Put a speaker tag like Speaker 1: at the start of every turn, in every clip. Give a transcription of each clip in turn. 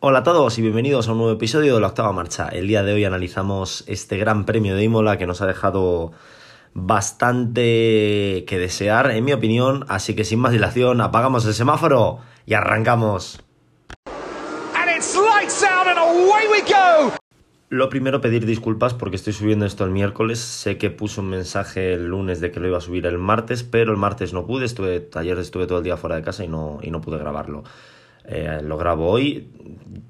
Speaker 1: Hola a todos y bienvenidos a un nuevo episodio de la octava marcha. El día de hoy analizamos este gran premio de Imola que nos ha dejado bastante que desear, en mi opinión, así que sin más dilación, apagamos el semáforo y arrancamos. Lo primero, pedir disculpas porque estoy subiendo esto el miércoles. Sé que puse un mensaje el lunes de que lo iba a subir el martes, pero el martes no pude. Estuve, ayer estuve todo el día fuera de casa y no, y no pude grabarlo. Eh, lo grabo hoy,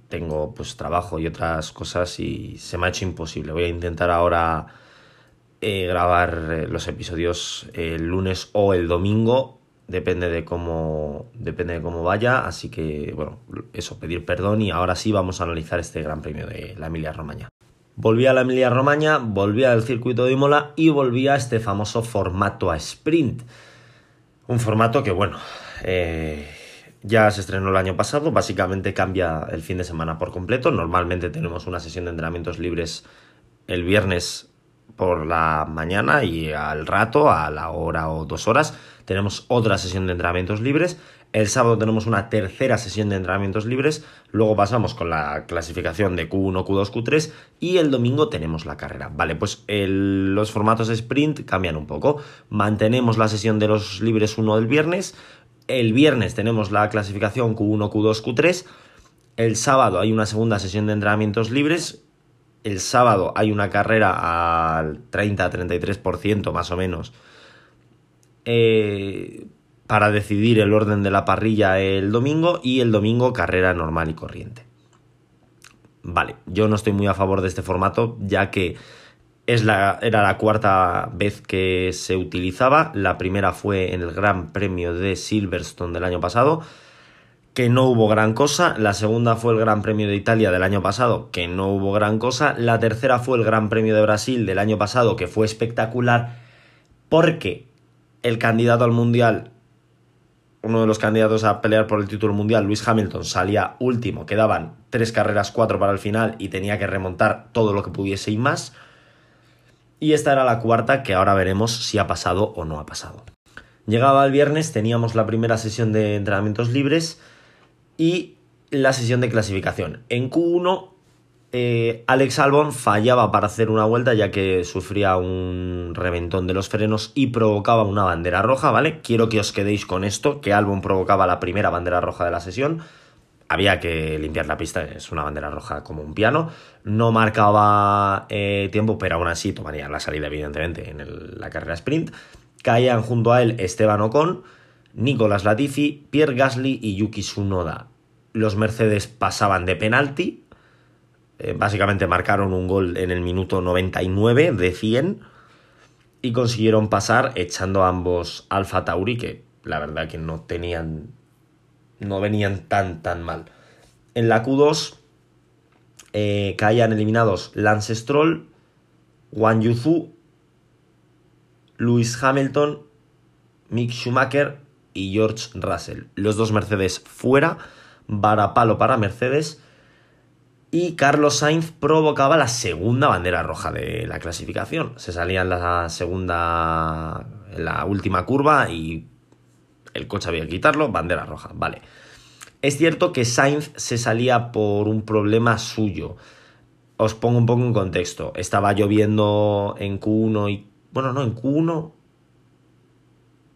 Speaker 1: tengo pues trabajo y otras cosas y se me ha hecho imposible. Voy a intentar ahora eh, grabar eh, los episodios el lunes o el domingo, depende de cómo depende de cómo vaya, así que bueno, eso pedir perdón y ahora sí vamos a analizar este Gran Premio de la Emilia Romagna. Volví a la Emilia Romagna, volví al circuito de Imola y volví a este famoso formato a sprint. Un formato que bueno, eh, ya se estrenó el año pasado, básicamente cambia el fin de semana por completo. Normalmente tenemos una sesión de entrenamientos libres el viernes por la mañana y al rato, a la hora o dos horas, tenemos otra sesión de entrenamientos libres. El sábado tenemos una tercera sesión de entrenamientos libres, luego pasamos con la clasificación de Q1, Q2, Q3 y el domingo tenemos la carrera. Vale, pues los formatos de sprint cambian un poco. Mantenemos la sesión de los libres 1 del viernes, el viernes tenemos la clasificación Q1, Q2, Q3. El sábado hay una segunda sesión de entrenamientos libres. El sábado hay una carrera al 30-33% más o menos. Eh, para decidir el orden de la parrilla el domingo. Y el domingo carrera normal y corriente. Vale, yo no estoy muy a favor de este formato ya que era la cuarta vez que se utilizaba. La primera fue en el Gran Premio de Silverstone del año pasado, que no hubo gran cosa. La segunda fue el Gran Premio de Italia del año pasado, que no hubo gran cosa. La tercera fue el Gran Premio de Brasil del año pasado, que fue espectacular, porque el candidato al Mundial, uno de los candidatos a pelear por el título mundial, Luis Hamilton, salía último. Quedaban tres carreras, cuatro para el final y tenía que remontar todo lo que pudiese y más. Y esta era la cuarta que ahora veremos si ha pasado o no ha pasado. Llegaba el viernes, teníamos la primera sesión de entrenamientos libres y la sesión de clasificación. En Q1, eh, Alex Albon fallaba para hacer una vuelta ya que sufría un reventón de los frenos y provocaba una bandera roja, ¿vale? Quiero que os quedéis con esto, que Albon provocaba la primera bandera roja de la sesión había que limpiar la pista, es una bandera roja como un piano. No marcaba eh, tiempo, pero aún así tomaría la salida, evidentemente, en la carrera sprint. Caían junto a él Esteban Ocon, Nicolas Latifi, Pierre Gasly y Yuki Tsunoda. Los Mercedes pasaban de penalti. Eh, básicamente marcaron un gol en el minuto 99 de 100 y consiguieron pasar echando a ambos Alfa Tauri, que la verdad que no tenían no venían tan tan mal. En la Q2 eh, caían eliminados Lance Stroll, Wang Yuzu, Lewis Hamilton, Mick Schumacher y George Russell. Los dos Mercedes fuera, varapalo para Mercedes. Y Carlos Sainz provocaba la segunda bandera roja de la clasificación. Se salía en la segunda, en la última curva y el coche había que quitarlo, bandera roja, vale. Es cierto que Sainz se salía por un problema suyo. Os pongo un poco en contexto. Estaba lloviendo en Q1 y... Bueno, no, en Q1...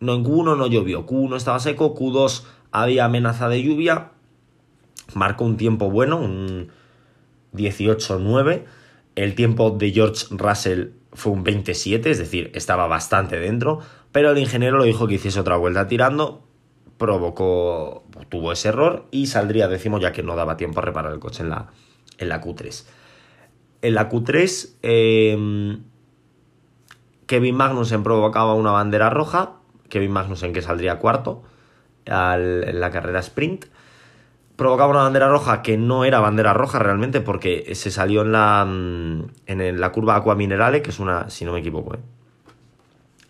Speaker 1: No, en Q1 no llovió. Q1 estaba seco, Q2 había amenaza de lluvia. Marcó un tiempo bueno, un 18-9. El tiempo de George Russell fue un 27, es decir, estaba bastante dentro, pero el ingeniero lo dijo que hiciese otra vuelta tirando, provocó, tuvo ese error y saldría décimo ya que no daba tiempo a reparar el coche en la, en la Q3. En la Q3, em, Kevin Magnussen provocaba una bandera roja, Kevin Magnussen que saldría cuarto en la carrera sprint provocaba una bandera roja que no era bandera roja realmente porque se salió en la, mm, en la curva Aqua Minerale, que es una, si no me equivoco, ¿eh?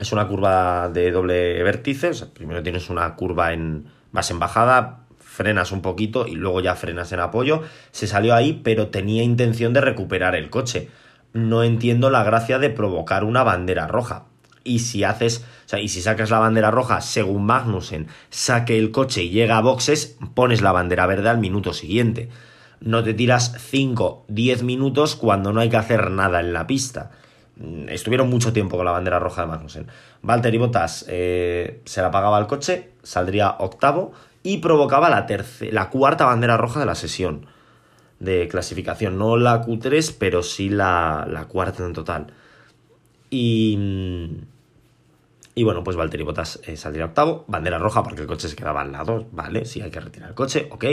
Speaker 1: Es una curva de doble vértice. primero tienes una curva en, vas en bajada, frenas un poquito y luego ya frenas en apoyo. Se salió ahí, pero tenía intención de recuperar el coche. No entiendo la gracia de provocar una bandera roja y si haces, o sea, y si sacas la bandera roja según Magnussen saque el coche y llega a boxes, pones la bandera verde al minuto siguiente. no te tiras 5, 10 minutos cuando no hay que hacer nada en la pista. Mm, estuvieron mucho tiempo con la bandera roja de Magnussen. Valtteri Bottas eh, se la pagaba al coche, saldría octavo y provocaba la, la cuarta bandera roja de la sesión de clasificación. No la Q3, pero sí la, la cuarta en total. Y, mm, y bueno, pues Valtteri Bottas eh, saldría octavo, bandera roja porque el coche se quedaba al lado, vale, sí hay que retirar el coche, ok.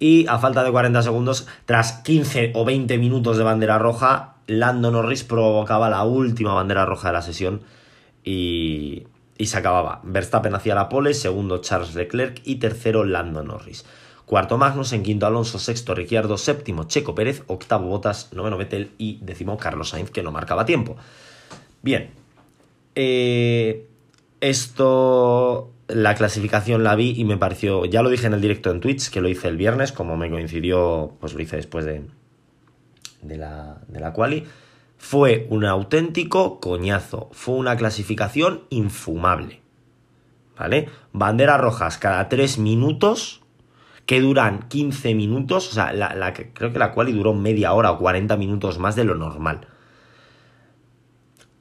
Speaker 1: Y a falta de 40 segundos, tras 15 o 20 minutos de bandera roja, Lando Norris provocaba la última bandera roja de la sesión y, y se acababa. Verstappen hacía la pole, segundo Charles Leclerc y tercero Lando Norris. Cuarto Magnus, en quinto Alonso, sexto Ricciardo, séptimo Checo Pérez, octavo Botas, noveno Vettel y décimo Carlos Sainz, que no marcaba tiempo. Bien, eh, esto, la clasificación la vi y me pareció, ya lo dije en el directo en Twitch, que lo hice el viernes, como me coincidió, pues lo hice después de, de la, de la quali. Fue un auténtico coñazo, fue una clasificación infumable. ¿Vale? Banderas rojas cada 3 minutos, que duran 15 minutos, o sea, la, creo que la quali duró media hora o 40 minutos más de lo normal.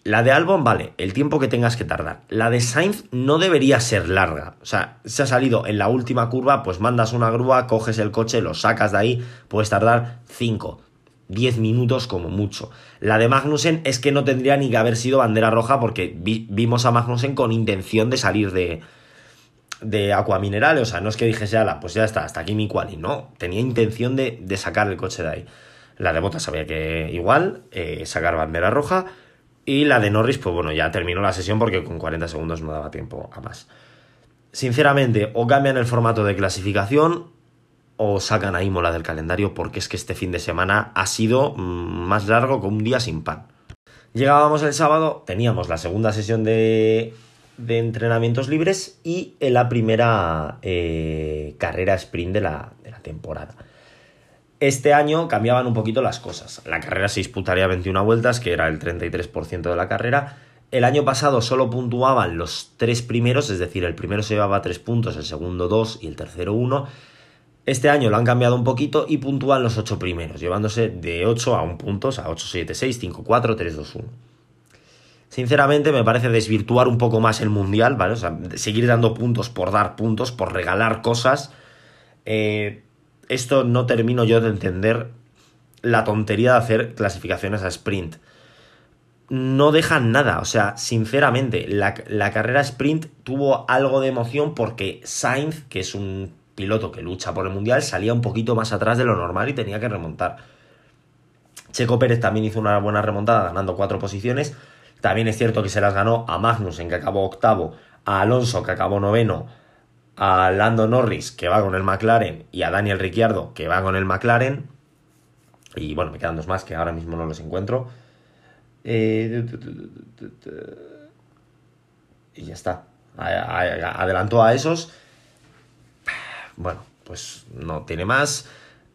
Speaker 1: La de Albon, vale, el tiempo que tengas que tardar. La de Sainz no debería ser larga. O sea, se ha salido en la última curva, pues mandas una grúa, coges el coche, lo sacas de ahí, puedes tardar 5, 10 minutos como mucho. La de Magnussen es que no tendría ni que haber sido bandera roja porque vimos a Magnussen con intención de salir de, de agua mineral. O sea, no es que dijese, ala, pues ya está, hasta aquí mi quali. No, tenía intención de, sacar el coche de ahí. La de Bottas sabía que igual, eh, sacar bandera roja. Y la de Norris, pues bueno, ya terminó la sesión porque con 40 segundos no daba tiempo a más. Sinceramente, o cambian el formato de clasificación o sacan a Imola del calendario porque es que este fin de semana ha sido mm, más largo que un día sin pan. Llegábamos el sábado, teníamos la segunda sesión de, de entrenamientos libres y la primera eh, carrera sprint de la, de la temporada. Este año cambiaban un poquito las cosas. La carrera se disputaría 21 vueltas, que era el 33% de la carrera. El año pasado solo puntuaban los tres primeros, es decir, el primero se llevaba 3 puntos, el segundo 2 y el tercero 1. Este año lo han cambiado un poquito y puntúan los 8 primeros, llevándose de 8 a 1 puntos, a 8, 7, 6, 5, 4, 3, 2, 1. Sinceramente me parece desvirtuar un poco más el mundial, ¿vale? O sea, seguir dando puntos por dar puntos, por regalar cosas. Eh, esto no termino yo de entender la tontería de hacer clasificaciones a sprint. No dejan nada, o sea, sinceramente, la, carrera sprint tuvo algo de emoción porque Sainz, que es un piloto que lucha por el mundial, salía un poquito más atrás de lo normal y tenía que remontar. Checo Pérez también hizo una buena remontada, ganando cuatro posiciones. También es cierto que se las ganó a Magnus, en que acabó octavo, a Alonso, que acabó noveno, a Lando Norris, que va con el McLaren, y a Daniel Ricciardo, que va con el McLaren. Y bueno, me quedan dos más que ahora mismo no los encuentro. Eh, y ya está. Adelantó a esos. Bueno, pues no tiene más.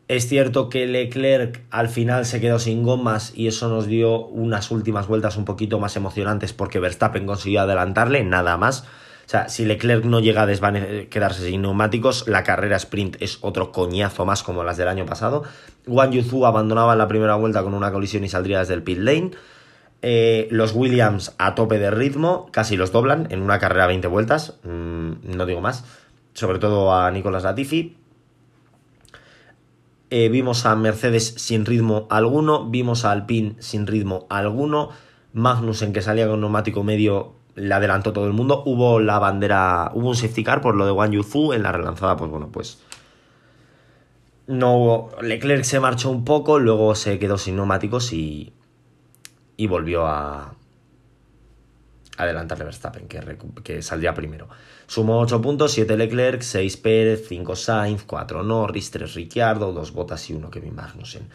Speaker 1: Es cierto que Leclerc al final se quedó sin gomas y eso nos dio unas últimas vueltas un poquito más emocionantes porque Verstappen consiguió adelantarle, nada más. O sea, si Leclerc no llega a quedarse sin neumáticos, la carrera sprint es otro coñazo más como las del año pasado. Wang Yuzu abandonaba la primera vuelta con una colisión y saldría desde el pit lane. Eh, los Williams a tope de ritmo, casi los doblan en una carrera 20 vueltas, mm, no digo más, sobre todo a Nicolás Latifi. Eh, vimos a Mercedes sin ritmo alguno, vimos a Alpine sin ritmo alguno, Magnussen que salía con neumático medio le adelantó todo el mundo. Hubo la bandera, hubo un safety car por lo de Wang Yuzu en la relanzada, pues bueno, pues no hubo, Leclerc se marchó un poco, luego se quedó sin neumáticos y, volvió a adelantarle Verstappen, que, que saldría primero. Sumó 8 puntos, 7 Leclerc, 6 Pérez, 5 Sainz, 4 Norris, 3 Ricciardo, 2 Bottas y 1 Kevin Magnussen.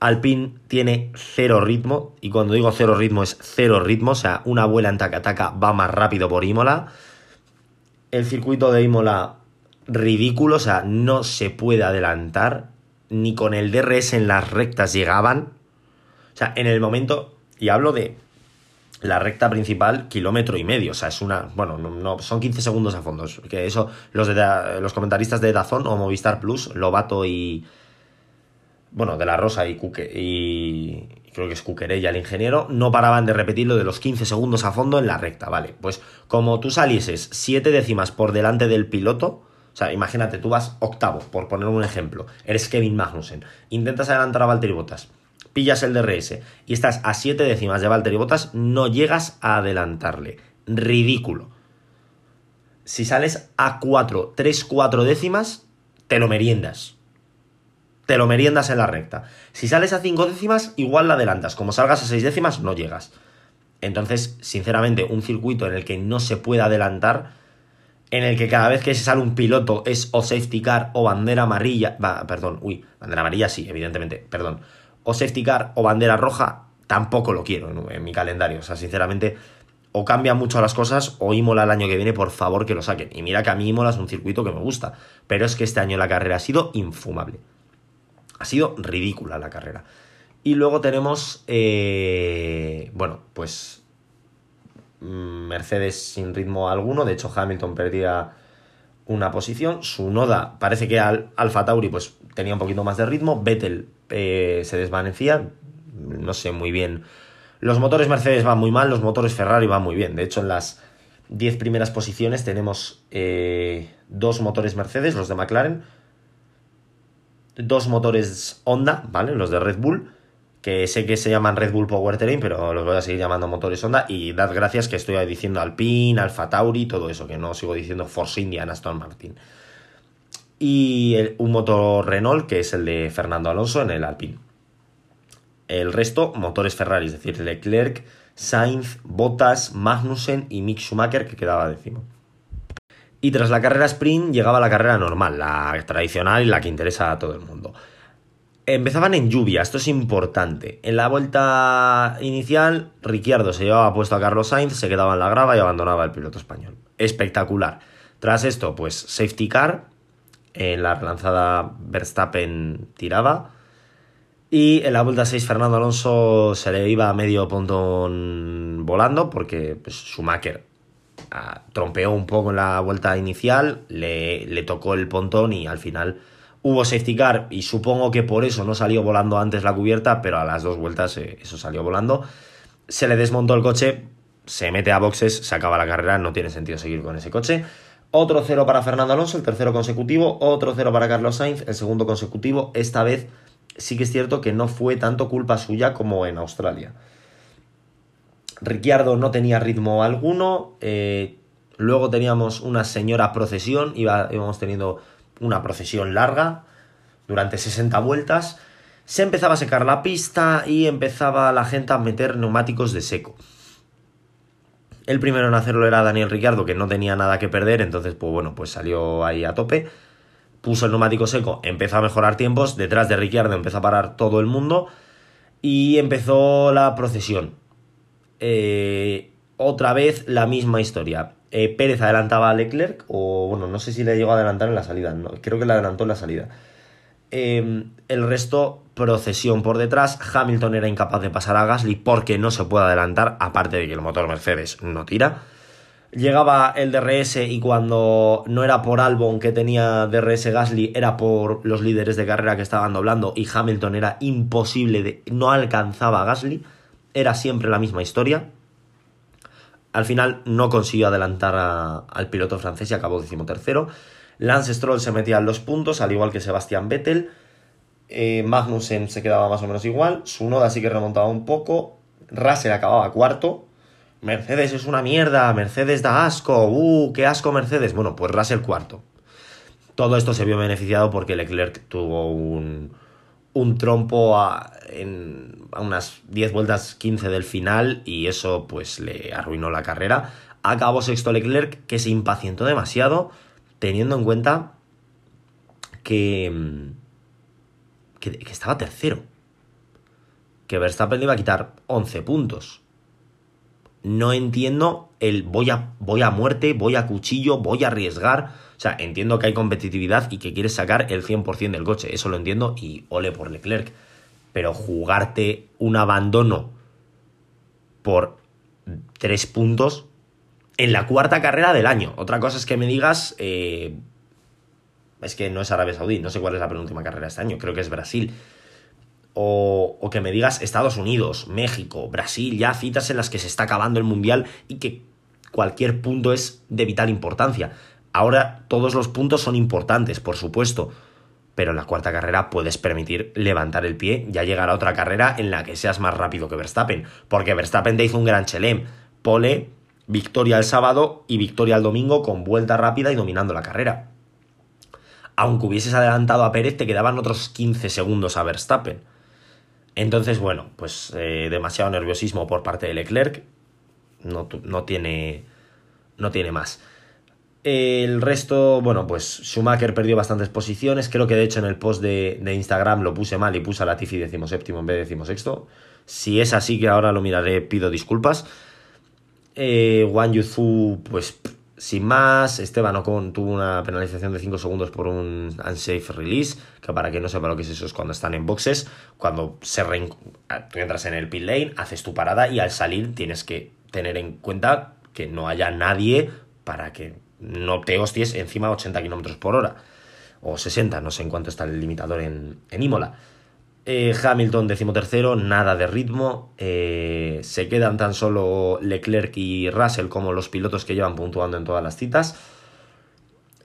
Speaker 1: Alpine tiene cero ritmo, y cuando digo cero ritmo es cero ritmo, o sea, una vuela en Takataka va más rápido por Imola. El circuito de Imola ridículo, o sea, no se puede adelantar, ni con el DRS en las rectas llegaban. O sea, en el momento, y hablo de la recta principal, kilómetro y medio, o sea, es una, bueno, no, son 15 segundos a fondo, que eso los, los comentaristas de Dazón o Movistar Plus, Lobato y bueno, de la Rosa y, Cuque, y creo que es Cuquerella el ingeniero, no paraban de repetirlo de los 15 segundos a fondo en la recta, ¿vale? Pues como tú salieses 7 décimas por delante del piloto, o sea, imagínate, tú vas octavo, por poner un ejemplo, eres Kevin Magnussen, intentas adelantar a Valtteri Bottas, pillas el DRS y estás a 7 décimas de Valtteri Bottas, no llegas a adelantarle. Ridículo. Si sales a 4, 3, 4 décimas, te lo meriendas te lo meriendas en la recta. Si sales a 5 décimas, igual la adelantas. Como salgas a 6 décimas, no llegas. Entonces, sinceramente, un circuito en el que no se puede adelantar, en el que cada vez que se sale un piloto es o safety car o bandera amarilla, va, perdón, uy, bandera amarilla sí, evidentemente, perdón, o safety car o bandera roja, tampoco lo quiero en, en mi calendario. O sea, sinceramente, o cambian mucho las cosas o Imola el año que viene, por favor, que lo saquen. Y mira que a mí Imola es un circuito que me gusta, pero es que este año la carrera ha sido infumable. Ha sido ridícula la carrera. Y luego tenemos, eh, bueno, pues mm, Mercedes sin ritmo alguno. De hecho, Hamilton perdía una posición. Su Noda parece que al, Alfa Tauri pues, tenía un poquito más de ritmo. Vettel eh, se desvanecía. No sé muy bien. Los motores Mercedes van muy mal, los motores Ferrari van muy bien. De hecho, en las 10 primeras posiciones tenemos eh, dos motores Mercedes, los de McLaren, dos motores Honda, ¿vale? Los de Red Bull, que sé que se llaman Red Bull Powertrain, pero los voy a seguir llamando motores Honda. Y dad gracias que estoy diciendo Alpine, Alfa Tauri, todo eso, que no sigo diciendo Force India, Aston Martin. Y un motor Renault, que es el de Fernando Alonso en el Alpine. El resto, motores Ferrari, es decir, Leclerc, Sainz, Bottas, Magnussen y Mick Schumacher, que quedaba décimo. Y tras la carrera sprint llegaba la carrera normal, la tradicional y la que interesa a todo el mundo. Empezaban en lluvia, esto es importante. En la vuelta inicial, Ricciardo se llevaba puesto a Carlos Sainz, se quedaba en la grava y abandonaba el piloto español. Espectacular. Tras esto, pues safety car, en la relanzada Verstappen tiraba. Y en la vuelta 6 Fernando Alonso se le iba a medio pontón volando porque pues, Schumacher trompeó un poco en la vuelta inicial, le, tocó el pontón y al final hubo safety car y supongo que por eso no salió volando antes la cubierta, pero a las dos vueltas eh, eso salió volando. Se le desmontó el coche, se mete a boxes, se acaba la carrera, no tiene sentido seguir con ese coche. Otro cero para Fernando Alonso, el tercero consecutivo, otro cero para Carlos Sainz, el segundo consecutivo. Esta vez sí que es cierto que no fue tanto culpa suya como en Australia. Ricciardo no tenía ritmo alguno. Eh, luego teníamos una señora procesión, íbamos teniendo una procesión larga durante 60 vueltas. Se empezaba a secar la pista y empezaba la gente a meter neumáticos de seco. El primero en hacerlo era Daniel Ricciardo, que no tenía nada que perder, entonces, pues bueno, pues salió ahí a tope. Puso el neumático seco, empezó a mejorar tiempos. Detrás de Ricciardo empezó a parar todo el mundo. Y empezó la procesión. Eh, otra vez la misma historia. Eh, Pérez adelantaba a Leclerc, o bueno, no sé si le llegó a adelantar en la salida, no, creo que le adelantó en la salida. Em, el resto, procesión por detrás. Hamilton era incapaz de pasar a Gasly porque no se puede adelantar, aparte de que el motor Mercedes no tira. Llegaba el DRS y cuando no era por Albon que tenía DRS Gasly, era por los líderes de carrera que estaban doblando y Hamilton era imposible, de, no alcanzaba a Gasly era siempre la misma historia. Al final no consiguió adelantar al piloto francés y acabó decimotercero. Lance Stroll se metía en los puntos, al igual que Sebastián Vettel. Eh, Magnussen se quedaba más o menos igual. Su Noda sí que remontaba un poco. Russell acababa cuarto. Mercedes es una mierda. Mercedes da asco. Uh, qué asco Mercedes. Bueno, pues Russell cuarto. Todo esto se vio beneficiado porque Leclerc tuvo un, un trompo a, en, a unas 10 vueltas 15 del final y eso pues le arruinó la carrera. Acabó sexto Leclerc que se impacientó demasiado teniendo en cuenta que, que, estaba tercero. Que Verstappen le iba a quitar 11 puntos. No entiendo el voy a, voy a muerte, voy a cuchillo, voy a arriesgar o sea, entiendo que hay competitividad y que quieres sacar el 100% del coche, eso lo entiendo y ole por Leclerc. Pero jugarte un abandono por tres puntos en la cuarta carrera del año. Otra cosa es que me digas, eh, es que no es Arabia Saudí, no sé cuál es la penúltima carrera este año, creo que es Brasil. O, o, que me digas Estados Unidos, México, Brasil, ya citas en las que se está acabando el Mundial y que cualquier punto es de vital importancia. Ahora todos los puntos son importantes, por supuesto, pero en la cuarta carrera puedes permitir levantar el pie, ya llegará otra carrera en la que seas más rápido que Verstappen, porque Verstappen te hizo un gran chelem, pole, victoria el sábado y victoria el domingo con vuelta rápida y dominando la carrera. Aunque hubieses adelantado a Pérez, te quedaban otros 15 segundos a Verstappen. Entonces, bueno, pues eh, demasiado nerviosismo por parte de Leclerc. No, tiene, no tiene más. El resto, bueno, pues Schumacher perdió bastantes posiciones. Creo que de hecho en el post de, Instagram lo puse mal y puse a Latifi decimoséptimo en vez de decimosexto. Si es así que ahora lo miraré, pido disculpas. Eh, Wang Yuzu, pues sin más. Esteban Ocon tuvo una penalización de 5 segundos por un unsafe release. Que para que no sepa lo que es eso, es cuando están en boxes. Cuando se tú entras en el pit lane, haces tu parada y al salir tienes que tener en cuenta que no haya nadie para que no te hosties encima a 80 km por hora. O 60, no sé en cuánto está el limitador en, en Imola. Eh, Hamilton decimotercero, nada de ritmo. Eh, se quedan tan solo Leclerc y Russell como los pilotos que llevan puntuando en todas las citas.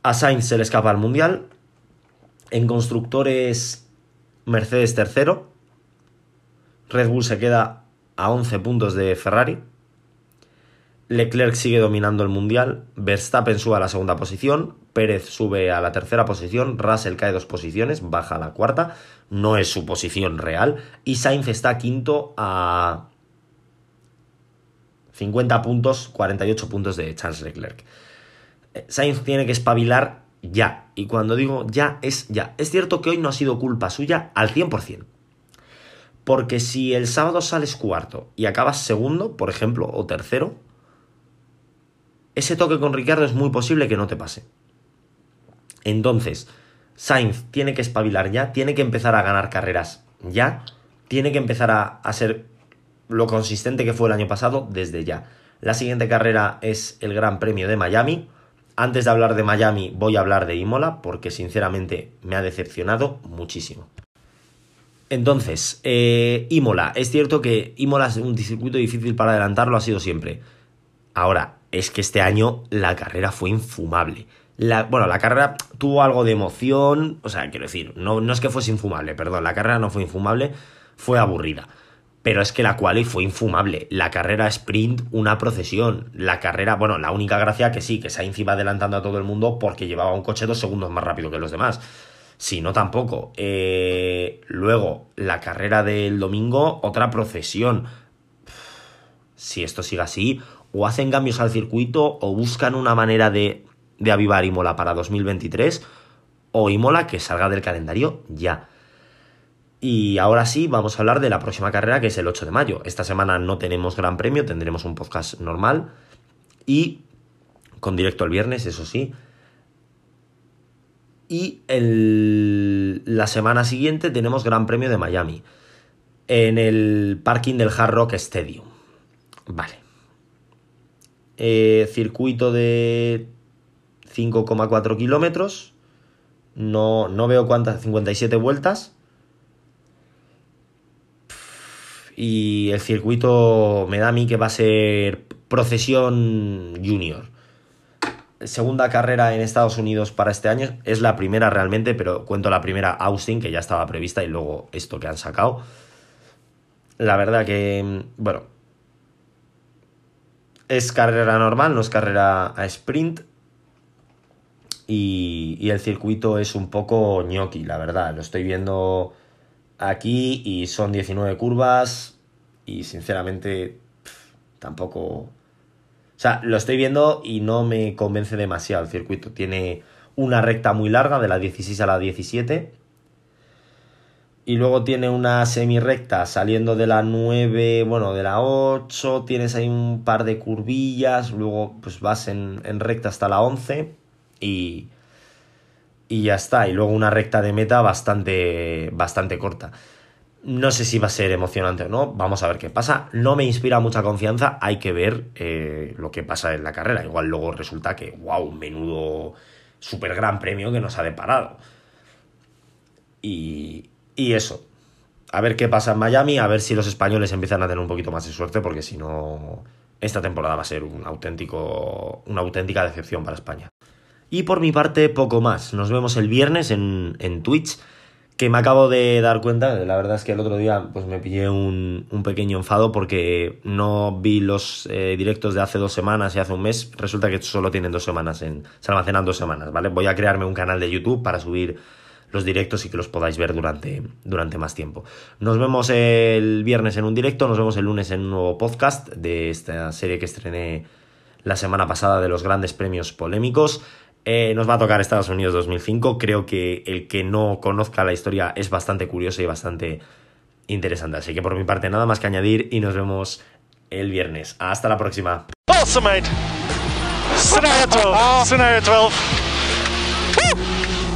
Speaker 1: A Sainz se le escapa al Mundial. En constructores, Mercedes tercero. Red Bull se queda a 11 puntos de Ferrari. Leclerc sigue dominando el mundial, Verstappen sube a la segunda posición, Pérez sube a la tercera posición, Russell cae dos posiciones, baja a la cuarta, no es su posición real, y Sainz está quinto a 50 puntos, 48 puntos de Charles Leclerc. Eh, Sainz tiene que espabilar ya, y cuando digo ya es ya. Es cierto que hoy no ha sido culpa suya al 100%. Porque si el sábado sales cuarto y acabas segundo, por ejemplo, o tercero, ese toque con Ricardo es muy posible que no te pase. Entonces, Sainz tiene que espabilar ya, tiene que empezar a ganar carreras ya, tiene que empezar a, ser lo consistente que fue el año pasado desde ya. La siguiente carrera es el Gran Premio de Miami. Antes de hablar de Miami voy a hablar de Imola porque sinceramente me ha decepcionado muchísimo. Entonces, eh, Imola. Es cierto que Imola es un circuito difícil para adelantarlo, ha sido siempre. Ahora, es que este año la carrera fue infumable. La, bueno, la carrera tuvo algo de emoción, o sea, quiero decir, no, no es que fuese infumable, perdón, la carrera no fue infumable, fue aburrida. Pero es que la quali fue infumable. La carrera sprint, una procesión. La carrera, bueno, la única gracia que sí, que Sainz iba adelantando a todo el mundo porque llevaba un coche dos segundos más rápido que los demás. Si no, tampoco. Eh, luego, la carrera del domingo, otra procesión. Si esto sigue así, o hacen cambios al circuito o buscan una manera de, avivar Imola para 2023 o Imola que salga del calendario ya. Y ahora sí, vamos a hablar de la próxima carrera que es el 8 de mayo. Esta semana no tenemos gran premio, tendremos un podcast normal y con directo el viernes, eso sí. Y el, la semana siguiente tenemos Gran Premio de Miami en el parking del Hard Rock Stadium. Vale. Eh, circuito de 5,4 kilómetros. No, no veo cuántas, 57 vueltas. Y el circuito me da a mí que va a ser procesión junior. Segunda carrera en Estados Unidos para este año. Es la primera realmente, pero cuento la primera Austin, que ya estaba prevista, y luego esto que han sacado. La verdad que, bueno, es carrera normal, no es carrera a sprint. Y, el circuito es un poco ñoqui, la verdad. Lo estoy viendo aquí y son 19 curvas y sinceramente tampoco... O sea, lo estoy viendo y no me convence demasiado el circuito. Tiene una recta muy larga de la 16 a la 17 y luego tiene una semi recta saliendo de la 9, bueno, de la 8, tienes ahí un par de curvillas, luego pues vas en, recta hasta la 11 y, y ya está, y luego una recta de meta bastante, bastante corta. No sé si va a ser emocionante o no, vamos a ver qué pasa. No me inspira mucha confianza, hay que ver eh, lo que pasa en la carrera. Igual luego resulta que, wow, menudo super gran premio que nos ha deparado. Y, y eso. a ver qué pasa en Miami, a ver si los españoles empiezan a tener un poquito más de suerte, porque si no, esta temporada va a ser un auténtico, una auténtica decepción para España. Y por mi parte, poco más. Nos vemos el viernes en, en Twitch que me acabo de dar cuenta, la verdad es que el otro día pues me pillé un, un pequeño enfado porque no vi los eh, directos de hace dos semanas y hace un mes, resulta que solo tienen dos semanas, en, se almacenan dos semanas, ¿vale? Voy a crearme un canal de YouTube para subir los directos y que los podáis ver durante, durante más tiempo. Nos vemos el viernes en un directo, nos vemos el lunes en un nuevo podcast de esta serie que estrené la semana pasada de los grandes premios polémicos. Eh, nos va a tocar Estados Unidos 2005. Creo que el que no conozca la historia es bastante curioso y bastante interesante. Así que por mi parte nada más que añadir y nos vemos el viernes. Hasta la próxima. Awesome, mate. Scenario 12. Scenario 12.